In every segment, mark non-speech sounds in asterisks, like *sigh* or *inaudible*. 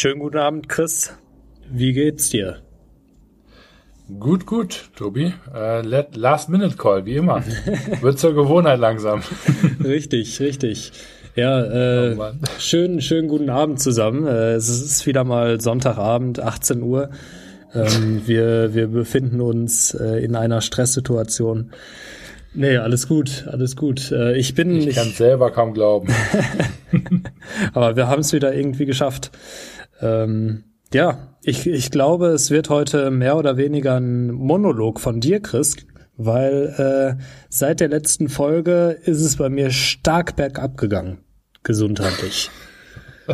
Schönen guten Abend, Chris. Wie geht's dir? Gut, gut, Tobi. Äh, Last-Minute-Call, wie immer. *laughs* Wird zur Gewohnheit langsam. *laughs* richtig, richtig. Ja, äh, oh schönen, schönen guten Abend zusammen. Äh, es ist wieder mal Sonntagabend, 18 Uhr. Ähm, wir, wir befinden uns äh, in einer Stresssituation. Nee, alles gut, alles gut. Äh, ich bin. Ich kann selber kaum glauben. *laughs* Aber wir haben es wieder irgendwie geschafft. Ähm, ja, ich, ich glaube, es wird heute mehr oder weniger ein Monolog von dir, Chris, weil äh, seit der letzten Folge ist es bei mir stark bergab gegangen, gesundheitlich. *laughs*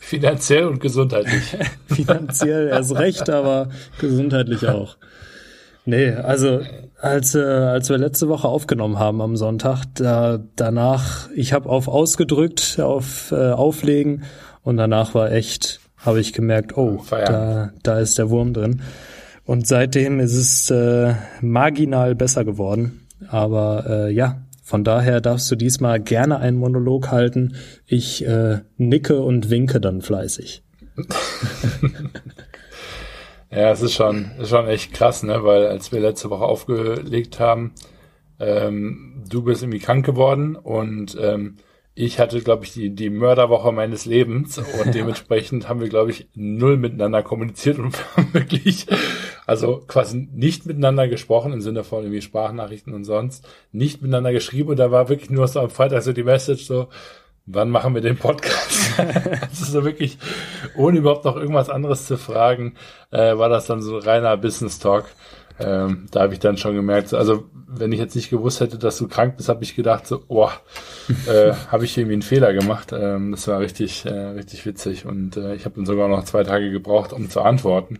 Finanziell und gesundheitlich. *laughs* Finanziell erst recht, aber gesundheitlich auch. Nee, also als, äh, als wir letzte Woche aufgenommen haben am Sonntag, da, danach, ich habe auf ausgedrückt, auf äh, Auflegen und danach war echt habe ich gemerkt, oh, da, da ist der Wurm drin. Und seitdem ist es äh, marginal besser geworden. Aber äh, ja, von daher darfst du diesmal gerne einen Monolog halten. Ich äh, nicke und winke dann fleißig. *laughs* ja, es ist schon, ist schon echt krass, ne? Weil als wir letzte Woche aufgelegt haben, ähm, du bist irgendwie krank geworden und ähm, ich hatte, glaube ich, die, die Mörderwoche meines Lebens und *laughs* dementsprechend haben wir, glaube ich, null miteinander kommuniziert und *laughs* haben wirklich, also quasi nicht miteinander gesprochen im Sinne von irgendwie Sprachnachrichten und sonst, nicht miteinander geschrieben und da war wirklich nur so am Freitag so die Message so, wann machen wir den Podcast? *laughs* also so wirklich, ohne überhaupt noch irgendwas anderes zu fragen, äh, war das dann so reiner Business Talk. Ähm, da habe ich dann schon gemerkt, also wenn ich jetzt nicht gewusst hätte, dass du krank bist, habe ich gedacht, so, boah, *laughs* äh, habe ich irgendwie einen Fehler gemacht. Ähm, das war richtig, äh, richtig witzig und äh, ich habe dann sogar noch zwei Tage gebraucht, um zu antworten,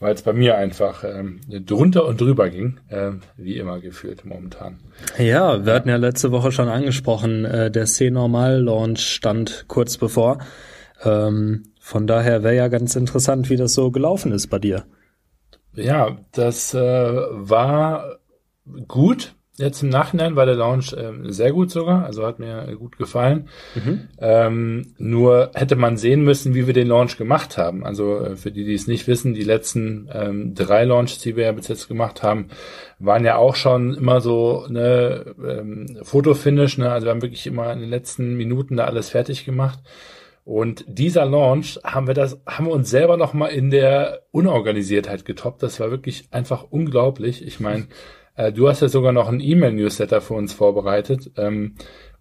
weil es bei mir einfach ähm, drunter und drüber ging, äh, wie immer gefühlt momentan. Ja, wir hatten ja letzte Woche schon angesprochen, äh, der C-Normal-Launch stand kurz bevor. Ähm, von daher wäre ja ganz interessant, wie das so gelaufen ist bei dir. Ja, das äh, war gut. Jetzt im Nachhinein war der Launch äh, sehr gut sogar, also hat mir gut gefallen. Mhm. Ähm, nur hätte man sehen müssen, wie wir den Launch gemacht haben. Also äh, für die, die es nicht wissen, die letzten ähm, drei Launches, die wir ja bis jetzt gemacht haben, waren ja auch schon immer so eine ähm, Fotofinish. Ne? Also wir haben wirklich immer in den letzten Minuten da alles fertig gemacht. Und dieser Launch haben wir das, haben wir uns selber noch mal in der Unorganisiertheit getoppt. Das war wirklich einfach unglaublich. Ich meine, äh, du hast ja sogar noch einen E-Mail-Newsletter für uns vorbereitet ähm,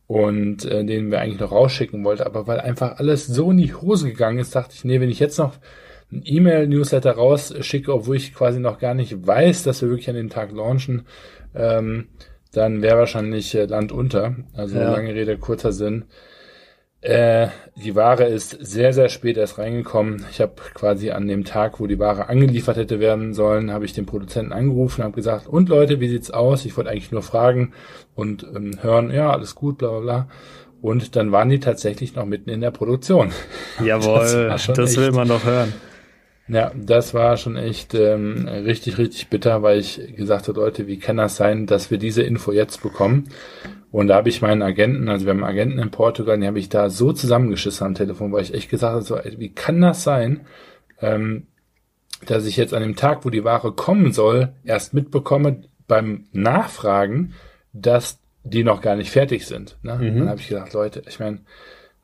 und äh, den wir eigentlich noch rausschicken wollten. Aber weil einfach alles so in die Hose gegangen ist, dachte ich, nee, wenn ich jetzt noch einen E-Mail-Newsletter rausschicke, obwohl ich quasi noch gar nicht weiß, dass wir wirklich an dem Tag launchen, ähm, dann wäre wahrscheinlich äh, Land unter. Also ja. lange Rede, kurzer Sinn. Äh, die Ware ist sehr, sehr spät erst reingekommen. Ich habe quasi an dem Tag, wo die Ware angeliefert hätte werden sollen, habe ich den Produzenten angerufen und habe gesagt, und Leute, wie sieht's aus? Ich wollte eigentlich nur fragen und ähm, hören, ja, alles gut, bla bla bla. Und dann waren die tatsächlich noch mitten in der Produktion. Jawohl, *laughs* das, das will man doch hören. Ja, das war schon echt ähm, richtig, richtig bitter, weil ich gesagt habe, Leute, wie kann das sein, dass wir diese Info jetzt bekommen? Und da habe ich meinen Agenten, also wir haben einen Agenten in Portugal, den habe ich da so zusammengeschissen am Telefon, weil ich echt gesagt habe, so, ey, wie kann das sein, ähm, dass ich jetzt an dem Tag, wo die Ware kommen soll, erst mitbekomme beim Nachfragen, dass die noch gar nicht fertig sind. Ne? Mhm. Dann habe ich gedacht, Leute, ich meine,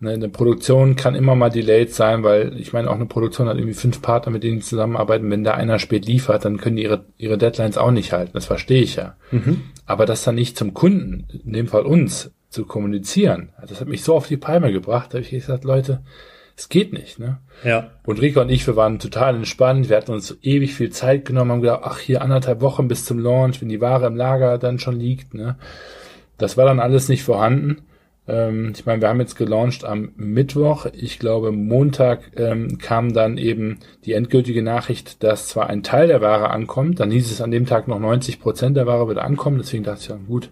Ne, eine Produktion kann immer mal delayed sein, weil ich meine, auch eine Produktion hat irgendwie fünf Partner, mit denen die zusammenarbeiten. Wenn da einer spät liefert, dann können die ihre, ihre Deadlines auch nicht halten. Das verstehe ich ja. Mhm. Aber das dann nicht zum Kunden, in dem Fall uns, zu kommunizieren, das hat mich so auf die Palme gebracht, da habe ich gesagt, Leute, es geht nicht, ne? Ja. Und Rika und ich, wir waren total entspannt, wir hatten uns ewig viel Zeit genommen, haben gedacht, ach, hier anderthalb Wochen bis zum Launch, wenn die Ware im Lager dann schon liegt, ne? Das war dann alles nicht vorhanden. Ähm, ich meine, wir haben jetzt gelauncht am Mittwoch. Ich glaube, Montag ähm, kam dann eben die endgültige Nachricht, dass zwar ein Teil der Ware ankommt, dann hieß es an dem Tag noch 90 Prozent der Ware wird ankommen. Deswegen dachte ich, ja, gut,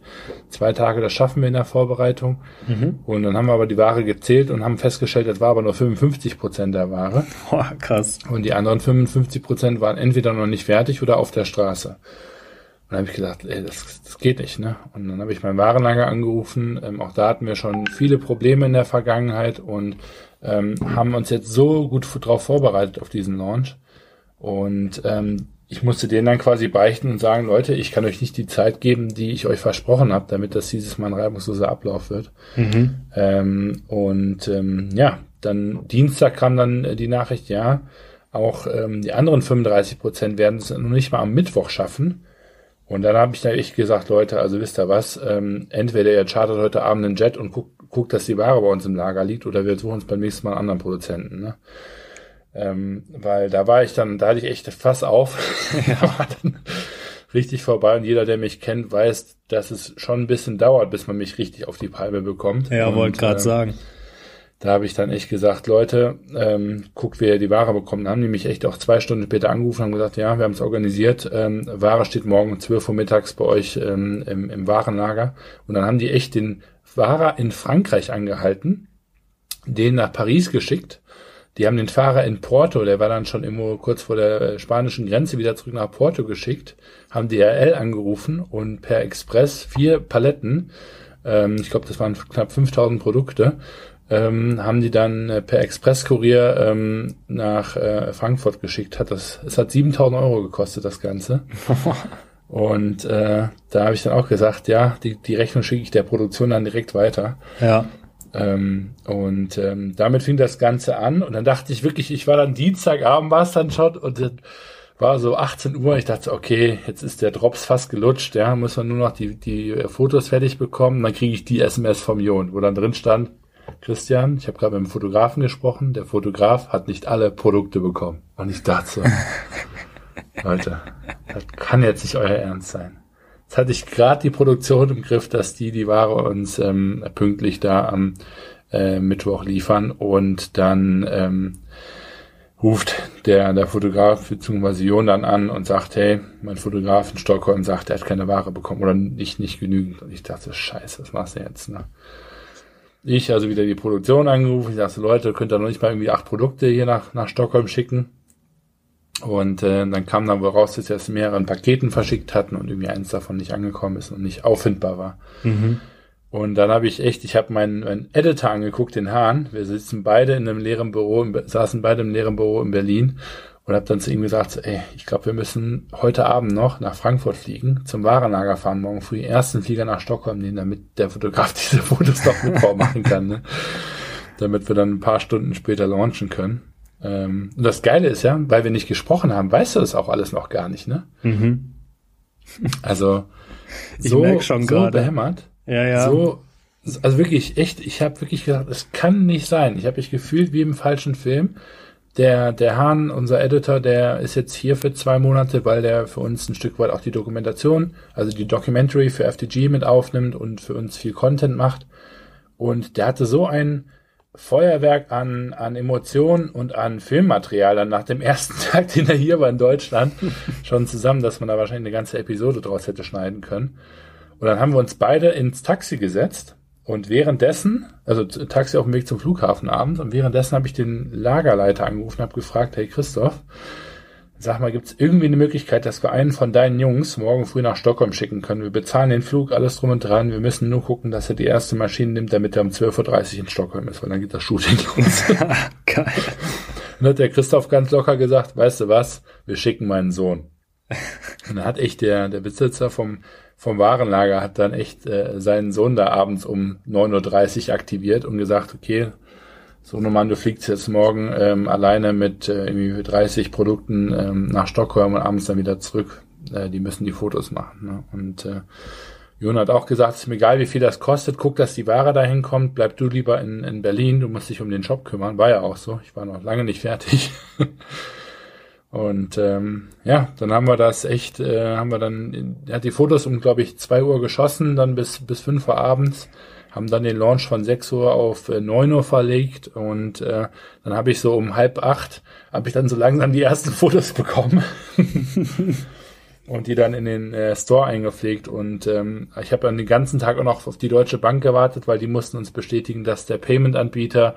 zwei Tage, das schaffen wir in der Vorbereitung. Mhm. Und dann haben wir aber die Ware gezählt und haben festgestellt, das war aber nur 55 Prozent der Ware. Boah, krass. Und die anderen 55 Prozent waren entweder noch nicht fertig oder auf der Straße. Und dann habe ich gesagt, ey, das, das geht nicht, ne? Und dann habe ich mein Warenlager angerufen. Ähm, auch da hatten wir schon viele Probleme in der Vergangenheit und ähm, haben uns jetzt so gut drauf vorbereitet auf diesen Launch. Und ähm, ich musste denen dann quasi beichten und sagen, Leute, ich kann euch nicht die Zeit geben, die ich euch versprochen habe, damit das dieses Mal ein reibungsloser Ablauf wird. Mhm. Ähm, und ähm, ja, dann Dienstag kam dann die Nachricht, ja, auch ähm, die anderen 35 Prozent werden es noch nicht mal am Mittwoch schaffen. Und dann habe ich da echt gesagt, Leute, also wisst ihr was, ähm, entweder ihr chartert heute Abend einen Jet und guckt, guckt, dass die Ware bei uns im Lager liegt, oder wir suchen uns beim nächsten Mal einen anderen Produzenten. Ne? Ähm, weil da war ich dann, da hatte ich echt Fass auf. *laughs* ja. war dann richtig vorbei und jeder, der mich kennt, weiß, dass es schon ein bisschen dauert, bis man mich richtig auf die Palme bekommt. Ja, wollte gerade äh, sagen. Da habe ich dann echt gesagt, Leute, ähm, guckt, wer die Ware bekommt. Dann haben die mich echt auch zwei Stunden später angerufen und gesagt, ja, wir haben es organisiert. Ähm, Ware steht morgen um 12 Uhr mittags bei euch ähm, im, im Warenlager. Und dann haben die echt den Fahrer in Frankreich angehalten, den nach Paris geschickt. Die haben den Fahrer in Porto, der war dann schon immer kurz vor der äh, spanischen Grenze wieder zurück nach Porto geschickt, haben DRL angerufen und per Express vier Paletten, ähm, ich glaube, das waren knapp 5000 Produkte, ähm, haben die dann äh, per Expresskurier ähm, nach äh, Frankfurt geschickt. Hat das, es hat 7000 Euro gekostet, das Ganze. *laughs* Und äh, da habe ich dann auch gesagt, ja, die, die Rechnung schicke ich der Produktion dann direkt weiter. Ja. Ähm, und ähm, damit fing das Ganze an. Und dann dachte ich wirklich, ich war dann Dienstagabend, war es dann schon, und dann war so 18 Uhr. Ich dachte, okay, jetzt ist der Drops fast gelutscht, ja, muss man nur noch die, die Fotos fertig bekommen. Dann kriege ich die SMS vom Jon, wo dann drin stand, Christian, ich habe gerade mit dem Fotografen gesprochen, der Fotograf hat nicht alle Produkte bekommen. Und ich so, *laughs* Leute, das kann jetzt nicht euer Ernst sein. Jetzt hatte ich gerade die Produktion im Griff, dass die die Ware uns ähm, pünktlich da am äh, Mittwoch liefern und dann ähm, ruft der, der Fotograf bzw. Jon dann an und sagt, hey, mein Fotograf in Stockholm sagt, er hat keine Ware bekommen oder nicht, nicht genügend. Und ich dachte, scheiße, was machst du jetzt? Ne? Ich also wieder die Produktion angerufen. Ich dachte, Leute, könnt ihr noch nicht mal irgendwie acht Produkte hier nach, nach Stockholm schicken? Und äh, dann kam dann wohl raus, dass sie es mehreren Paketen verschickt hatten und irgendwie eins davon nicht angekommen ist und nicht auffindbar war. Mhm. Und dann habe ich echt, ich habe meinen, meinen Editor angeguckt, den Hahn. Wir sitzen beide in einem leeren Büro, saßen beide im leeren Büro in Berlin und habe dann zu ihm gesagt, ey, ich glaube, wir müssen heute Abend noch nach Frankfurt fliegen, zum Warenlager fahren, morgen früh ersten Flieger nach Stockholm nehmen, damit der Fotograf *laughs* diese Fotos noch mit machen kann, ne? damit wir dann ein paar Stunden später launchen können. Ähm, und das Geile ist ja, weil wir nicht gesprochen haben, weißt du das auch alles noch gar nicht, ne? Mhm. Also *laughs* so, ich schon so behämmert, ja, ja. so also wirklich echt, ich habe wirklich gesagt, es kann nicht sein. Ich habe mich gefühlt wie im falschen Film der, der Hahn, unser Editor, der ist jetzt hier für zwei Monate, weil der für uns ein Stück weit auch die Dokumentation, also die Documentary für FTG mit aufnimmt und für uns viel Content macht. Und der hatte so ein Feuerwerk an, an Emotionen und an Filmmaterial dann nach dem *laughs* ersten Tag, den er hier war in Deutschland, schon zusammen, dass man da wahrscheinlich eine ganze Episode draus hätte schneiden können. Und dann haben wir uns beide ins Taxi gesetzt und währenddessen, also Taxi auf dem Weg zum Flughafen abends, und währenddessen habe ich den Lagerleiter angerufen und habe gefragt, hey Christoph, sag mal, gibt es irgendwie eine Möglichkeit, dass wir einen von deinen Jungs morgen früh nach Stockholm schicken können? Wir bezahlen den Flug, alles drum und dran. Wir müssen nur gucken, dass er die erste Maschine nimmt, damit er um 12.30 Uhr in Stockholm ist, weil dann geht das Shooting los. *laughs* Geil. Und hat der Christoph ganz locker gesagt, weißt du was, wir schicken meinen Sohn. *laughs* Und dann hat echt der, der Besitzer vom vom Warenlager hat dann echt äh, seinen Sohn da abends um 9.30 Uhr aktiviert und gesagt, okay, so Mann, du fliegst jetzt morgen ähm, alleine mit äh, irgendwie 30 Produkten ähm, nach Stockholm und abends dann wieder zurück. Äh, die müssen die Fotos machen. Ne? Und äh, Jon hat auch gesagt, es ist mir egal, wie viel das kostet, guck, dass die Ware dahin kommt, bleib du lieber in, in Berlin, du musst dich um den Shop kümmern. War ja auch so, ich war noch lange nicht fertig. *laughs* Und ähm, ja, dann haben wir das echt, äh, haben wir dann, er hat die Fotos um, glaube ich, zwei Uhr geschossen, dann bis, bis fünf Uhr abends, haben dann den Launch von sechs Uhr auf äh, neun Uhr verlegt und äh, dann habe ich so um halb acht, habe ich dann so langsam die ersten *laughs* Fotos bekommen. *laughs* und die dann in den äh, Store eingepflegt und ähm, ich habe dann den ganzen Tag auch noch auf die Deutsche Bank gewartet, weil die mussten uns bestätigen, dass der Payment-Anbieter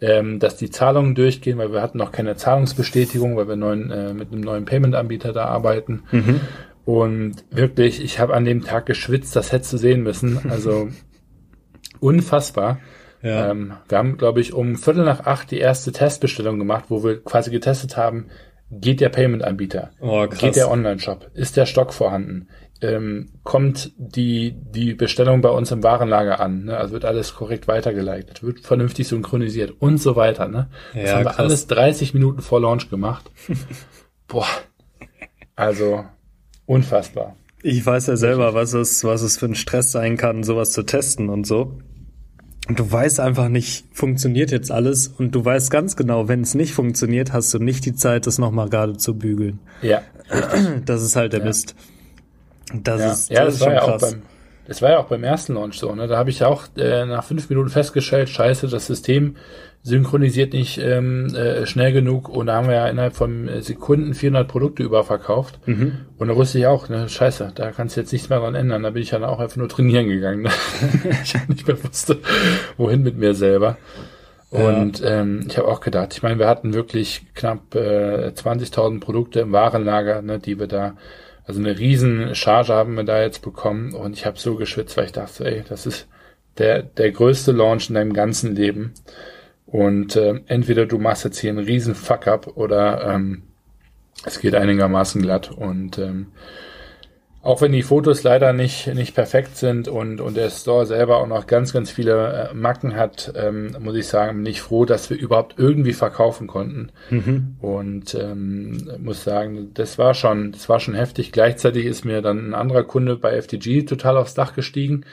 ähm, dass die Zahlungen durchgehen, weil wir hatten noch keine Zahlungsbestätigung, weil wir neuen, äh, mit einem neuen Payment-Anbieter da arbeiten. Mhm. Und wirklich, ich habe an dem Tag geschwitzt, das hättest du sehen müssen. Also *laughs* unfassbar. Ja. Ähm, wir haben, glaube ich, um Viertel nach acht die erste Testbestellung gemacht, wo wir quasi getestet haben, geht der Payment-Anbieter, oh, geht der Online-Shop, ist der Stock vorhanden, ähm, kommt die, die Bestellung bei uns im Warenlager an, ne? also wird alles korrekt weitergeleitet, wird vernünftig synchronisiert und so weiter. Ne? Das ja, haben wir krass. alles 30 Minuten vor Launch gemacht. *laughs* Boah, also unfassbar. Ich weiß ja selber, was es, was es für ein Stress sein kann, sowas zu testen und so. Und du weißt einfach nicht, funktioniert jetzt alles und du weißt ganz genau, wenn es nicht funktioniert, hast du nicht die Zeit, das nochmal gerade zu bügeln. Ja. *clears throat* Das ist halt der ja. Mist. Das ja. ist, das, ja, das ist war schon ja krass. Auch beim, das war ja auch beim ersten Launch so, ne? Da habe ich auch äh, nach fünf Minuten festgestellt, scheiße, das System synchronisiert nicht ähm, äh, schnell genug und da haben wir ja innerhalb von äh, Sekunden 400 Produkte überverkauft mhm. und da wusste ich auch, ne, scheiße, da kannst du jetzt nichts mehr dran ändern, da bin ich dann auch einfach nur trainieren gegangen, ne? *laughs* ich nicht mehr wusste, wohin mit mir selber. Und ja. ähm, ich habe auch gedacht, ich meine, wir hatten wirklich knapp äh, 20.000 Produkte im Warenlager, ne, die wir da, also eine riesen Charge haben wir da jetzt bekommen und ich habe so geschwitzt, weil ich dachte, ey, das ist der, der größte Launch in deinem ganzen Leben. Und äh, entweder du machst jetzt hier einen riesen Fuck-up oder ähm, es geht einigermaßen glatt. Und ähm, auch wenn die Fotos leider nicht, nicht perfekt sind und, und der Store selber auch noch ganz, ganz viele äh, Macken hat, ähm, muss ich sagen, bin ich froh, dass wir überhaupt irgendwie verkaufen konnten. Mhm. Und ähm, muss sagen, das war schon, das war schon heftig. Gleichzeitig ist mir dann ein anderer Kunde bei FTG total aufs Dach gestiegen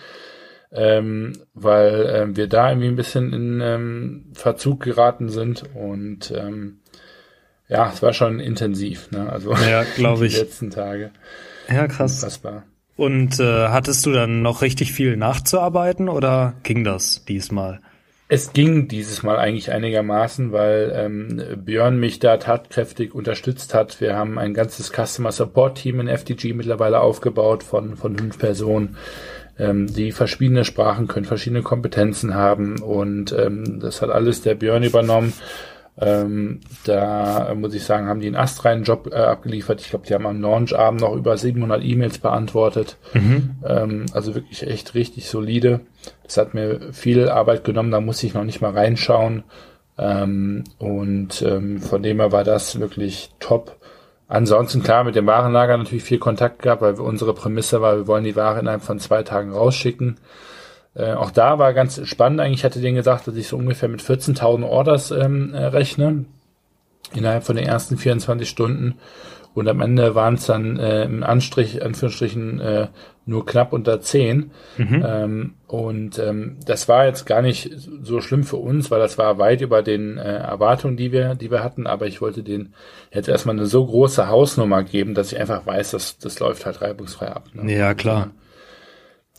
ähm, weil ähm, wir da irgendwie ein bisschen in ähm, Verzug geraten sind und ähm, ja, es war schon intensiv, ne? Also ja, glaube *laughs* ich. Die letzten Tage. Ja, krass. Unfassbar. Und äh, hattest du dann noch richtig viel nachzuarbeiten oder ging das diesmal? Es ging dieses Mal eigentlich einigermaßen, weil ähm, Björn mich da tatkräftig unterstützt hat. Wir haben ein ganzes Customer Support Team in FDG mittlerweile aufgebaut von, von fünf Personen ähm, die verschiedene Sprachen können, verschiedene Kompetenzen haben und ähm, das hat alles der Björn übernommen. Ähm, da muss ich sagen, haben die einen astreinen Job äh, abgeliefert. Ich glaube, die haben am Launch-Abend noch über 700 E-Mails beantwortet. Mhm. Ähm, also wirklich echt richtig solide. Das hat mir viel Arbeit genommen, da muss ich noch nicht mal reinschauen. Ähm, und ähm, von dem her war das wirklich top. Ansonsten klar mit dem Warenlager natürlich viel Kontakt gehabt, weil unsere Prämisse war, wir wollen die Ware innerhalb von zwei Tagen rausschicken. Äh, auch da war ganz spannend eigentlich. Ich hatte denen gesagt, dass ich so ungefähr mit 14.000 Orders ähm, äh, rechne innerhalb von den ersten 24 Stunden. Und am Ende waren es dann äh, im Anstrich, Anführungsstrichen, äh, nur knapp unter 10. Mhm. Ähm, und ähm, das war jetzt gar nicht so schlimm für uns, weil das war weit über den äh, Erwartungen, die wir, die wir hatten. Aber ich wollte den jetzt erstmal eine so große Hausnummer geben, dass ich einfach weiß, dass das läuft halt reibungsfrei ab. Ne? Ja, klar.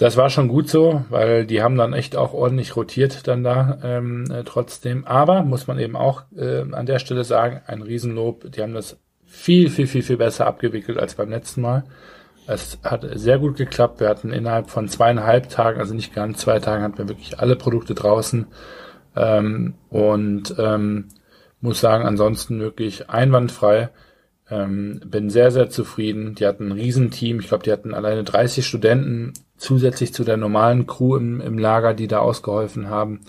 Das war schon gut so, weil die haben dann echt auch ordentlich rotiert dann da ähm, äh, trotzdem. Aber muss man eben auch äh, an der Stelle sagen, ein Riesenlob. Die haben das viel, viel, viel, viel besser abgewickelt als beim letzten Mal. Es hat sehr gut geklappt. Wir hatten innerhalb von zweieinhalb Tagen, also nicht ganz zwei Tagen, hatten wir wirklich alle Produkte draußen. Ähm, und ähm, muss sagen, ansonsten wirklich einwandfrei. Ähm, bin sehr, sehr zufrieden. Die hatten ein Riesenteam. Ich glaube, die hatten alleine 30 Studenten zusätzlich zu der normalen Crew im, im Lager, die da ausgeholfen haben.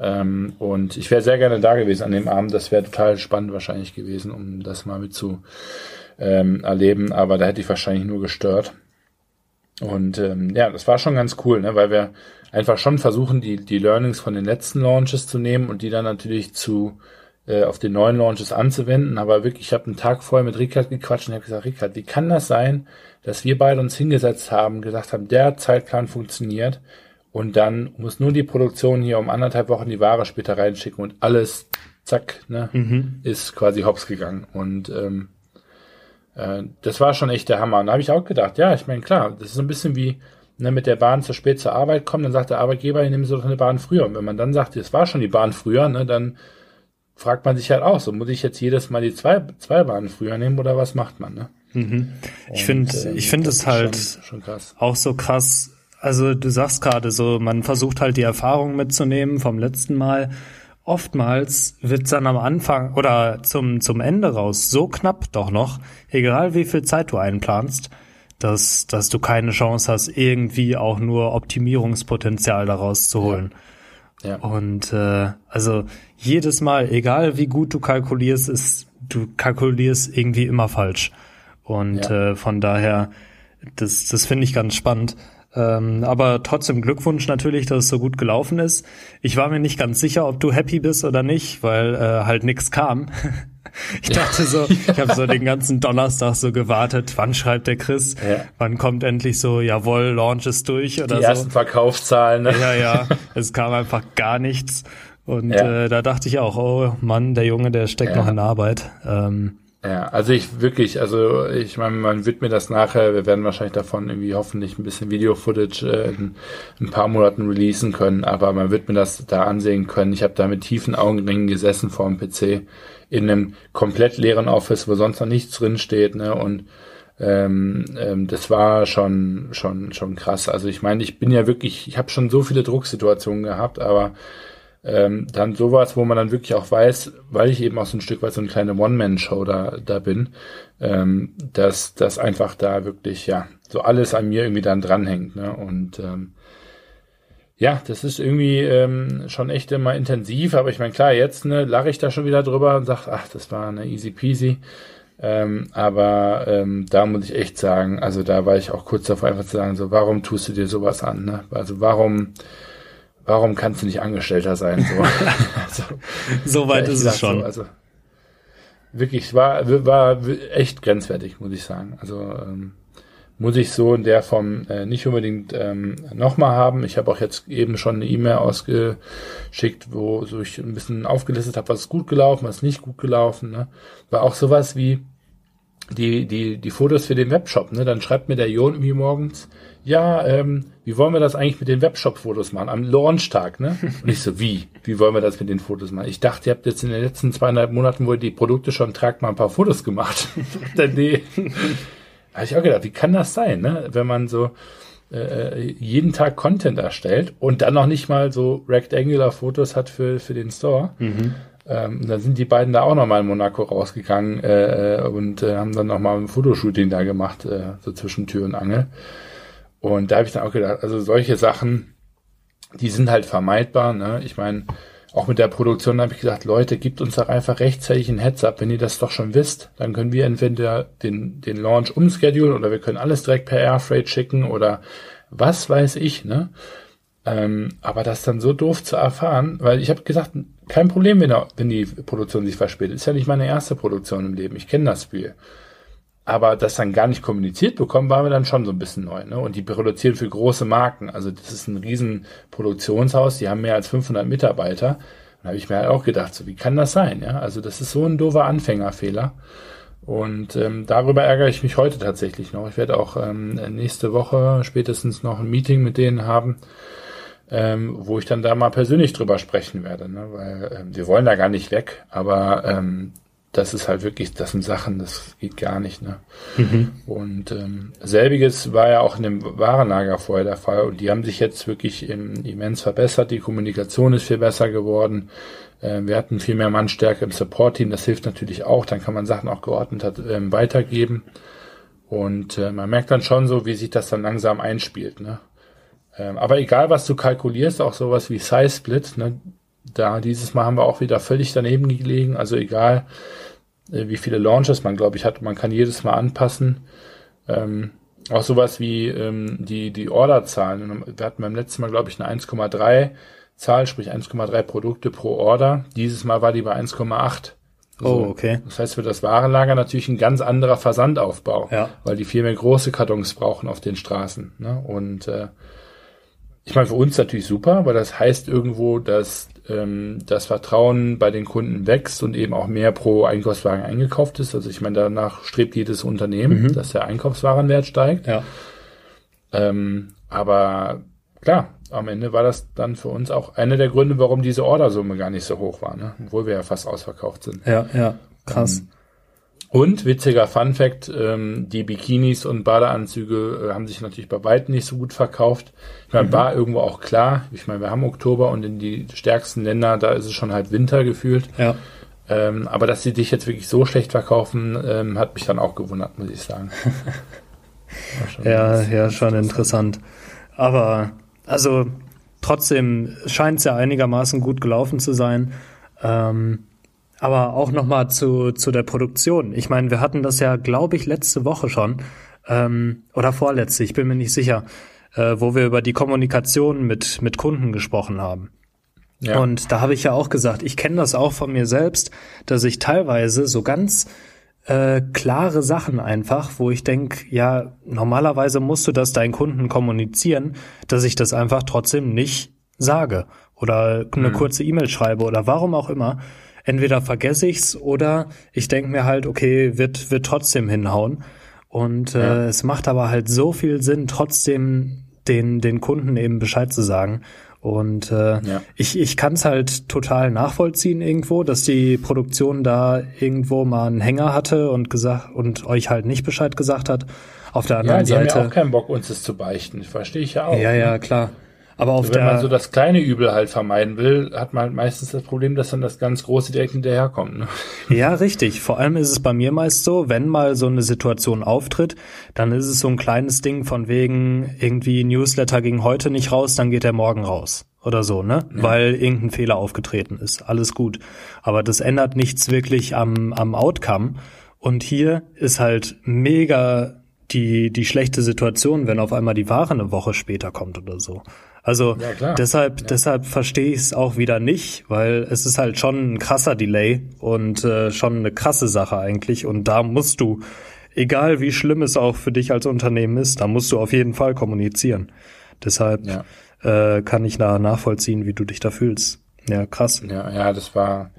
Ähm, und ich wäre sehr gerne da gewesen an dem Abend. Das wäre total spannend wahrscheinlich gewesen, um das mal mit zu ähm, erleben. Aber da hätte ich wahrscheinlich nur gestört. Und ähm, ja, das war schon ganz cool, ne? weil wir einfach schon versuchen, die, die Learnings von den letzten Launches zu nehmen und die dann natürlich zu äh, auf den neuen Launches anzuwenden. Aber wirklich, ich habe einen Tag vorher mit Rickard gequatscht und habe gesagt, Rickard, wie kann das sein, dass wir beide uns hingesetzt haben, gesagt haben, der Zeitplan funktioniert und dann muss nur die Produktion hier um anderthalb Wochen die Ware später reinschicken und alles, zack, ne, mhm. ist quasi hops gegangen. Und ähm, äh, das war schon echt der Hammer. Und da habe ich auch gedacht, ja, ich meine, klar, das ist so ein bisschen wie ne, mit der Bahn zu spät zur Arbeit kommen, dann sagt der Arbeitgeber, ich nehme so doch eine Bahn früher. Und wenn man dann sagt, es war schon die Bahn früher, ne, dann fragt man sich halt auch, so muss ich jetzt jedes Mal die zwei, zwei Bahnen früher nehmen oder was macht man, ne? Mhm. Ich finde, äh, ich finde es halt schon, schon auch so krass, also du sagst gerade so, man versucht halt die Erfahrung mitzunehmen vom letzten Mal. Oftmals wird's dann am Anfang oder zum, zum Ende raus so knapp doch noch, egal wie viel Zeit du einplanst, dass, dass du keine Chance hast, irgendwie auch nur Optimierungspotenzial daraus zu holen. Ja. Ja. Und äh, also jedes Mal, egal wie gut du kalkulierst, ist, du kalkulierst irgendwie immer falsch. Und ja. äh, von daher, das, das finde ich ganz spannend. Ähm, aber trotzdem Glückwunsch natürlich, dass es so gut gelaufen ist. Ich war mir nicht ganz sicher, ob du happy bist oder nicht, weil äh, halt nix kam. *laughs* *laughs* Ich dachte so, *laughs* ich habe so den ganzen Donnerstag so gewartet, wann schreibt der Chris, ja. wann kommt endlich so, jawohl, Launch ist durch oder Die so. ersten Verkaufszahlen. Ne? Ja, ja, *laughs* es kam einfach gar nichts. Und ja. äh, da dachte ich auch, oh Mann, der Junge, der steckt ja. noch in Arbeit. Ähm, ja, also ich wirklich, also ich meine, man wird mir das nachher, wir werden wahrscheinlich davon irgendwie hoffentlich ein bisschen Video-Footage äh, in, in ein paar Monaten releasen können, aber man wird mir das da ansehen können. Ich habe da mit tiefen Augenringen gesessen vor dem PC in einem komplett leeren Office, wo sonst noch nichts drin steht, ne? Und ähm, ähm, das war schon schon schon krass. Also ich meine, ich bin ja wirklich, ich habe schon so viele Drucksituationen gehabt, aber ähm, dann sowas, wo man dann wirklich auch weiß, weil ich eben auch so ein Stück weit so eine kleine One-Man-Show da, da bin, ähm, dass das einfach da wirklich, ja, so alles an mir irgendwie dann dranhängt. Ne? Und ähm, ja, das ist irgendwie ähm, schon echt immer intensiv, aber ich meine, klar, jetzt ne, lache ich da schon wieder drüber und sage, ach, das war eine easy peasy. Ähm, aber ähm, da muss ich echt sagen, also da war ich auch kurz davor einfach zu sagen, so, warum tust du dir sowas an? Ne? Also warum warum kannst du nicht Angestellter sein? So, *laughs* also, so weit ist es schon. So, also wirklich, war, war echt grenzwertig, muss ich sagen. Also ähm, muss ich so in der Form äh, nicht unbedingt ähm, nochmal haben. Ich habe auch jetzt eben schon eine E-Mail ausgeschickt, wo so ich ein bisschen aufgelistet habe, was ist gut gelaufen, was ist nicht gut gelaufen. Ne? War auch sowas wie die, die, die Fotos für den Webshop. Ne? Dann schreibt mir der Jon irgendwie morgens, ja, ähm, wie wollen wir das eigentlich mit den Webshop-Fotos machen? Am Launch-Tag, ne? *laughs* Und ich so, wie? Wie wollen wir das mit den Fotos machen? Ich dachte, ihr habt jetzt in den letzten zweieinhalb Monaten, wo ihr die Produkte schon tragt, mal ein paar Fotos gemacht. *laughs* nee. Habe ich auch gedacht, wie kann das sein, ne? Wenn man so äh, jeden Tag Content erstellt und dann noch nicht mal so Rectangular-Fotos hat für, für den Store. Mhm. Ähm, dann sind die beiden da auch nochmal in Monaco rausgegangen äh, und äh, haben dann nochmal ein Fotoshooting da gemacht, äh, so zwischen Tür und Angel. Und da habe ich dann auch gedacht, also solche Sachen, die sind halt vermeidbar. Ne? Ich meine, auch mit der Produktion habe ich gesagt, Leute, gibt uns doch einfach rechtzeitig ein Heads-up, wenn ihr das doch schon wisst. Dann können wir entweder den, den Launch umschedulen oder wir können alles direkt per Airfreight schicken oder was weiß ich, ne? Ähm, aber das dann so doof zu erfahren, weil ich habe gesagt, kein Problem, wenn, wenn die Produktion sich verspätet. Ist ja nicht meine erste Produktion im Leben. Ich kenne das Spiel aber das dann gar nicht kommuniziert bekommen, war mir dann schon so ein bisschen neu. Ne? Und die produzieren für große Marken. Also das ist ein riesen Produktionshaus, die haben mehr als 500 Mitarbeiter. Da habe ich mir halt auch gedacht, so wie kann das sein? Ja, also das ist so ein doofer Anfängerfehler. Und ähm, darüber ärgere ich mich heute tatsächlich noch. Ich werde auch ähm, nächste Woche spätestens noch ein Meeting mit denen haben, ähm, wo ich dann da mal persönlich drüber sprechen werde. Ne? Weil ähm, wir wollen da gar nicht weg, aber ähm, das ist halt wirklich, das sind Sachen, das geht gar nicht. Ne? Mhm. Und ähm, selbiges war ja auch in dem Warenlager vorher der Fall und die haben sich jetzt wirklich im, immens verbessert. Die Kommunikation ist viel besser geworden. Äh, wir hatten viel mehr Mannstärke im Support-Team, das hilft natürlich auch. Dann kann man Sachen auch geordnet ähm, weitergeben. Und äh, man merkt dann schon so, wie sich das dann langsam einspielt. Ne? Ähm, aber egal, was du kalkulierst, auch sowas wie Size Split, ne, da dieses Mal haben wir auch wieder völlig daneben gelegen. Also egal, äh, wie viele Launches man, glaube ich, hat. Man kann jedes Mal anpassen. Ähm, auch sowas wie ähm, die, die Orderzahlen. Wir hatten beim letzten Mal, glaube ich, eine 1,3 Zahl, sprich 1,3 Produkte pro Order. Dieses Mal war die bei 1,8. Also, oh, okay. Das heißt für das Warenlager natürlich ein ganz anderer Versandaufbau, ja. weil die viel mehr große Kartons brauchen auf den Straßen. Ne? Und äh, ich meine, für uns natürlich super, weil das heißt irgendwo, dass ähm, das Vertrauen bei den Kunden wächst und eben auch mehr pro Einkaufswagen eingekauft ist. Also ich meine, danach strebt jedes Unternehmen, mhm. dass der Einkaufswarenwert steigt. Ja. Ähm, aber klar, am Ende war das dann für uns auch einer der Gründe, warum diese Ordersumme gar nicht so hoch war, ne? obwohl wir ja fast ausverkauft sind. Ja, ja, krass. Ähm, und witziger Fun Fact, ähm, die Bikinis und Badeanzüge äh, haben sich natürlich bei weitem nicht so gut verkauft. Ich meine, mhm. war irgendwo auch klar. Ich meine, wir haben Oktober und in die stärksten Länder, da ist es schon halt Winter gefühlt. Ja. Ähm, aber dass sie dich jetzt wirklich so schlecht verkaufen, ähm, hat mich dann auch gewundert, muss ich sagen. *laughs* ja, ja, schon interessant. Aber also trotzdem scheint es ja einigermaßen gut gelaufen zu sein. Ähm, aber auch nochmal zu, zu der Produktion. Ich meine, wir hatten das ja, glaube ich, letzte Woche schon ähm, oder vorletzte, ich bin mir nicht sicher, äh, wo wir über die Kommunikation mit, mit Kunden gesprochen haben. Ja. Und da habe ich ja auch gesagt, ich kenne das auch von mir selbst, dass ich teilweise so ganz äh, klare Sachen einfach, wo ich denke, ja, normalerweise musst du das deinen Kunden kommunizieren, dass ich das einfach trotzdem nicht sage oder eine mhm. kurze E-Mail schreibe oder warum auch immer. Entweder vergesse ich's oder ich denke mir halt, okay, wird, wird trotzdem hinhauen. Und äh, ja. es macht aber halt so viel Sinn, trotzdem den, den Kunden eben Bescheid zu sagen. Und äh, ja. ich, ich kann es halt total nachvollziehen irgendwo, dass die Produktion da irgendwo mal einen Hänger hatte und gesagt und euch halt nicht Bescheid gesagt hat. Auf der anderen ja, die Seite. Haben ja auch keinen Bock, uns das zu beichten. Verstehe ich ja auch. Ja, ja, ne? klar. Aber auf also wenn man so das kleine Übel halt vermeiden will, hat man halt meistens das Problem, dass dann das ganz große direkt hinterherkommt. Ne? Ja, richtig. Vor allem ist es bei mir meist so, wenn mal so eine Situation auftritt, dann ist es so ein kleines Ding von wegen irgendwie Newsletter ging heute nicht raus, dann geht er morgen raus oder so, ne? Ja. Weil irgendein Fehler aufgetreten ist. Alles gut. Aber das ändert nichts wirklich am, am Outcome. Und hier ist halt mega die, die schlechte Situation, wenn auf einmal die Ware eine Woche später kommt oder so. Also ja, deshalb, ja. deshalb verstehe ich es auch wieder nicht, weil es ist halt schon ein krasser Delay und äh, schon eine krasse Sache eigentlich. Und da musst du, egal wie schlimm es auch für dich als Unternehmen ist, da musst du auf jeden Fall kommunizieren. Deshalb ja. äh, kann ich nachvollziehen, wie du dich da fühlst. Ja, krass. Ja, ja, das war,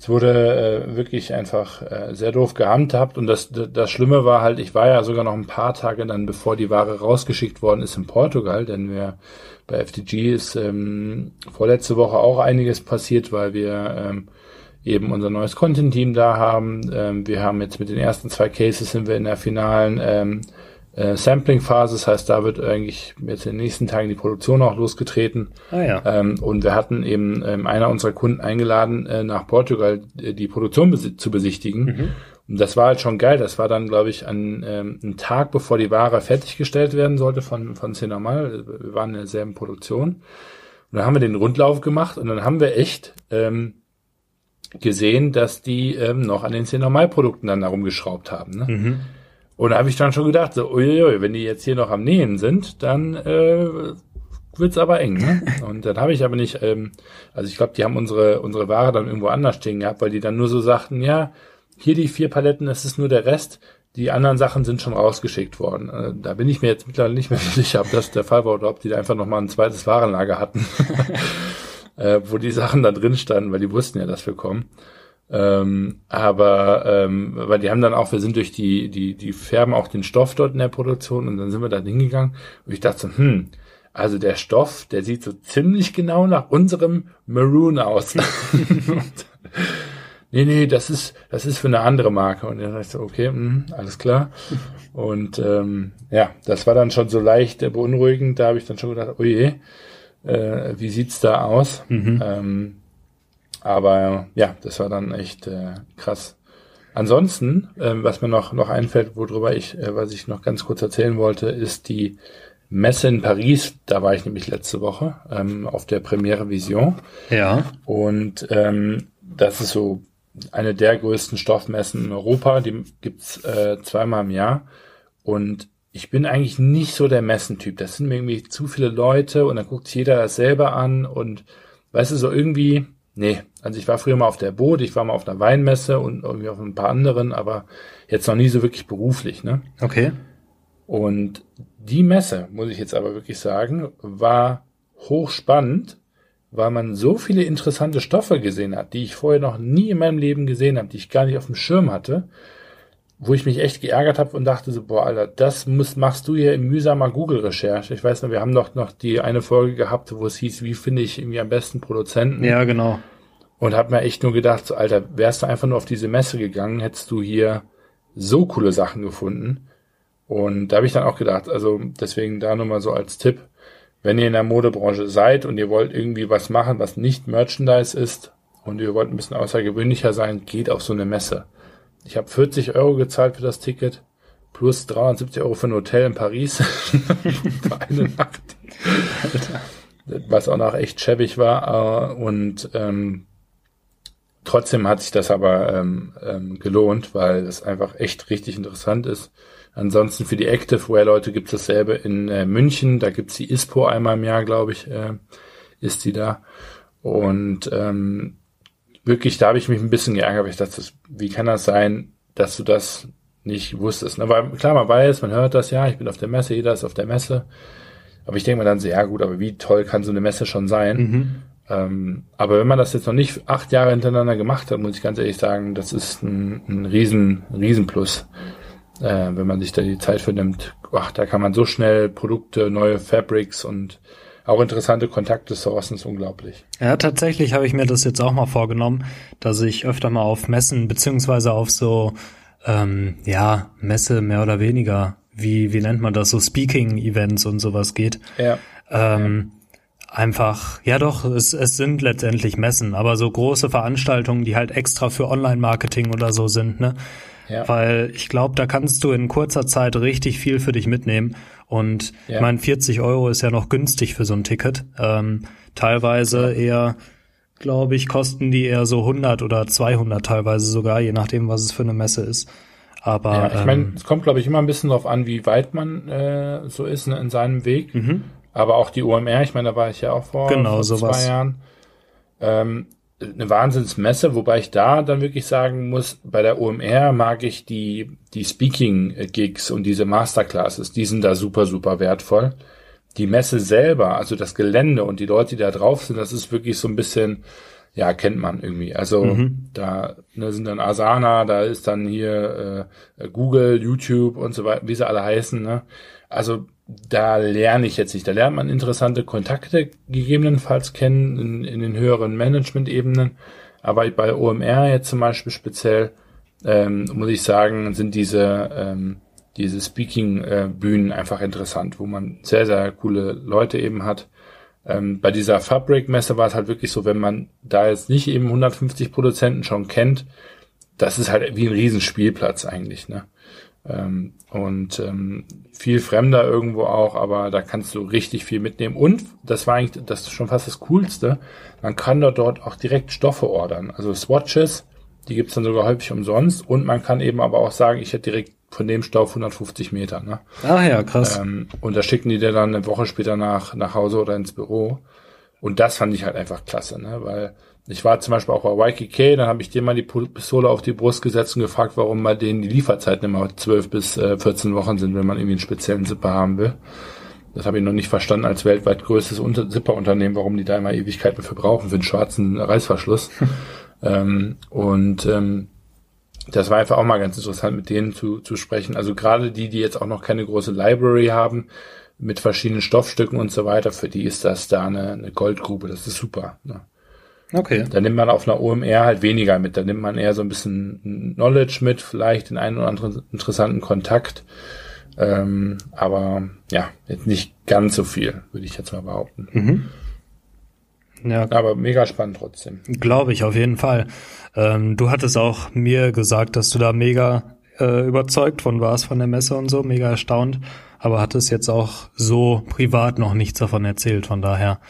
es wurde äh, wirklich einfach äh, sehr doof gehandhabt und das, das Schlimme war halt, ich war ja sogar noch ein paar Tage dann, bevor die Ware rausgeschickt worden ist in Portugal, denn wir bei FTG ist ähm, vorletzte Woche auch einiges passiert, weil wir ähm, eben unser neues Content-Team da haben. Ähm, wir haben jetzt mit den ersten zwei Cases sind wir in der finalen ähm, äh, Sampling-Phase. Das heißt, da wird eigentlich jetzt in den nächsten Tagen die Produktion auch losgetreten. Ah, ja. ähm, und wir hatten eben ähm, einer unserer Kunden eingeladen, äh, nach Portugal äh, die Produktion besi zu besichtigen. Mhm. Und das war halt schon geil. Das war dann, glaube ich, an ähm, ein Tag, bevor die Ware fertiggestellt werden sollte von, von Cinemal. Wir waren in derselben Produktion. Und dann haben wir den Rundlauf gemacht und dann haben wir echt ähm, gesehen, dass die ähm, noch an den C-Normal-Produkten dann herumgeschraubt haben. Ne? Mhm. Und da habe ich dann schon gedacht, so, uiuiui, wenn die jetzt hier noch am Nähen sind, dann äh, wird's aber eng. Ne? *laughs* Und dann habe ich aber nicht, ähm, also ich glaube, die haben unsere unsere Ware dann irgendwo anders stehen gehabt, weil die dann nur so sagten, ja, hier die vier Paletten, das ist nur der Rest. Die anderen Sachen sind schon rausgeschickt worden. Äh, da bin ich mir jetzt mittlerweile nicht mehr *laughs* sicher, ob das der Fall war oder ob die da einfach nochmal ein zweites Warenlager hatten, *laughs* äh, wo die Sachen da drin standen, weil die wussten ja, dass wir kommen. Ähm, aber ähm, weil die haben dann auch, wir sind durch die, die, die färben auch den Stoff dort in der Produktion und dann sind wir da hingegangen und ich dachte so, hm, also der Stoff, der sieht so ziemlich genau nach unserem Maroon aus. *laughs* nee, nee, das ist, das ist für eine andere Marke. Und dann dachte ich so, okay, mh, alles klar. Und ähm, ja, das war dann schon so leicht äh, beunruhigend. Da habe ich dann schon gedacht, oh je, äh, wie sieht's da aus? Mhm. Ähm, aber ja, das war dann echt äh, krass. Ansonsten, ähm, was mir noch noch einfällt, worüber ich, äh, was ich noch ganz kurz erzählen wollte, ist die Messe in Paris. Da war ich nämlich letzte Woche ähm, auf der Premiere Vision. Ja. Und ähm, das ist so eine der größten Stoffmessen in Europa. Die gibt's äh, zweimal im Jahr. Und ich bin eigentlich nicht so der Messentyp. Das sind mir irgendwie zu viele Leute und dann guckt jeder das selber an und weißt du, so irgendwie Nee, also ich war früher mal auf der Boot, ich war mal auf einer Weinmesse und irgendwie auf ein paar anderen, aber jetzt noch nie so wirklich beruflich, ne? Okay. Und die Messe, muss ich jetzt aber wirklich sagen, war hochspannend, weil man so viele interessante Stoffe gesehen hat, die ich vorher noch nie in meinem Leben gesehen habe, die ich gar nicht auf dem Schirm hatte, wo ich mich echt geärgert habe und dachte so, boah, Alter, das muss, machst du hier in mühsamer Google-Recherche. Ich weiß noch, wir haben doch noch die eine Folge gehabt, wo es hieß, wie finde ich irgendwie am besten Produzenten. Ja, genau. Und hab mir echt nur gedacht, so, Alter, wärst du einfach nur auf diese Messe gegangen, hättest du hier so coole Sachen gefunden. Und da habe ich dann auch gedacht, also deswegen da nochmal so als Tipp, wenn ihr in der Modebranche seid und ihr wollt irgendwie was machen, was nicht Merchandise ist und ihr wollt ein bisschen außergewöhnlicher sein, geht auf so eine Messe. Ich habe 40 Euro gezahlt für das Ticket plus 370 Euro für ein Hotel in Paris *laughs* für eine Nacht. Alter. Was auch noch echt schäbig war. Äh, und ähm, trotzdem hat sich das aber ähm, ähm, gelohnt, weil es einfach echt richtig interessant ist. Ansonsten für die Activewear-Leute gibt es dasselbe in äh, München. Da gibt's die ISPO einmal im Jahr, glaube ich, äh, ist die da. Und ähm, wirklich, da habe ich mich ein bisschen geärgert, weil ich dachte, wie kann das sein, dass du das nicht wusstest? Ne? Weil klar, man weiß, man hört das, ja, ich bin auf der Messe, jeder ist auf der Messe. Aber ich denke mir dann so, ja gut, aber wie toll kann so eine Messe schon sein? Mhm. Ähm, aber wenn man das jetzt noch nicht acht Jahre hintereinander gemacht hat, muss ich ganz ehrlich sagen, das ist ein, ein riesen, riesen Plus. Äh, wenn man sich da die Zeit für nimmt, ach, da kann man so schnell Produkte, neue Fabrics und auch interessante Kontakte sourcen, ist unglaublich. Ja, tatsächlich habe ich mir das jetzt auch mal vorgenommen, dass ich öfter mal auf Messen beziehungsweise auf so ähm, ja Messe mehr oder weniger wie wie nennt man das so Speaking-Events und sowas geht. Ja. Ähm, ja einfach, ja doch, es, es sind letztendlich Messen, aber so große Veranstaltungen, die halt extra für Online-Marketing oder so sind, ne? Ja. Weil ich glaube, da kannst du in kurzer Zeit richtig viel für dich mitnehmen. Und ja. ich meine, 40 Euro ist ja noch günstig für so ein Ticket. Ähm, teilweise eher, glaube ich, kosten die eher so 100 oder 200 teilweise sogar, je nachdem, was es für eine Messe ist. Aber ja, ich meine, ähm, es kommt, glaube ich, immer ein bisschen darauf an, wie weit man äh, so ist ne, in seinem Weg. Mhm. Aber auch die OMR, ich meine, da war ich ja auch vor, genau, vor zwei Jahren. Ähm, eine Wahnsinnsmesse, wobei ich da dann wirklich sagen muss, bei der OMR mag ich die, die Speaking-Gigs und diese Masterclasses, die sind da super, super wertvoll. Die Messe selber, also das Gelände und die Leute, die da drauf sind, das ist wirklich so ein bisschen, ja, kennt man irgendwie. Also mhm. da ne, sind dann Asana, da ist dann hier äh, Google, YouTube und so weiter, wie sie alle heißen. Ne? Also da lerne ich jetzt nicht. Da lernt man interessante Kontakte gegebenenfalls kennen in, in den höheren Management-Ebenen. Aber bei OMR jetzt zum Beispiel speziell, ähm, muss ich sagen, sind diese, ähm, diese Speaking-Bühnen einfach interessant, wo man sehr, sehr coole Leute eben hat. Ähm, bei dieser Fabric-Messe war es halt wirklich so, wenn man da jetzt nicht eben 150 Produzenten schon kennt, das ist halt wie ein Riesenspielplatz eigentlich, ne? Ähm, und ähm, viel fremder irgendwo auch, aber da kannst du richtig viel mitnehmen. Und das war eigentlich das ist schon fast das Coolste. Man kann dort, dort auch direkt Stoffe ordern. Also Swatches, die gibt's dann sogar häufig umsonst. Und man kann eben aber auch sagen, ich hätte direkt von dem Stoff 150 Meter. Ne? Ach ja, krass. Ähm, und da schicken die dir dann eine Woche später nach, nach Hause oder ins Büro. Und das fand ich halt einfach klasse, ne? weil ich war zum Beispiel auch bei YKK, dann habe ich dir mal die Pistole auf die Brust gesetzt und gefragt, warum bei denen die Lieferzeiten immer 12 bis äh, 14 Wochen sind, wenn man irgendwie einen speziellen Zipper haben will. Das habe ich noch nicht verstanden als weltweit größtes Zipperunternehmen, warum die da immer Ewigkeiten für brauchen, für einen schwarzen Reißverschluss. *laughs* ähm, und ähm, das war einfach auch mal ganz interessant, mit denen zu, zu sprechen. Also gerade die, die jetzt auch noch keine große Library haben, mit verschiedenen Stoffstücken und so weiter, für die ist das da eine, eine Goldgrube. Das ist super. Ne? Okay. Da nimmt man auf einer OMR halt weniger mit. Da nimmt man eher so ein bisschen Knowledge mit, vielleicht den einen oder anderen interessanten Kontakt. Ähm, aber ja, jetzt nicht ganz so viel, würde ich jetzt mal behaupten. Mhm. Ja. Aber mega spannend trotzdem. Glaube ich, auf jeden Fall. Ähm, du hattest auch mir gesagt, dass du da mega äh, überzeugt von warst von der Messe und so, mega erstaunt, aber hattest jetzt auch so privat noch nichts davon erzählt, von daher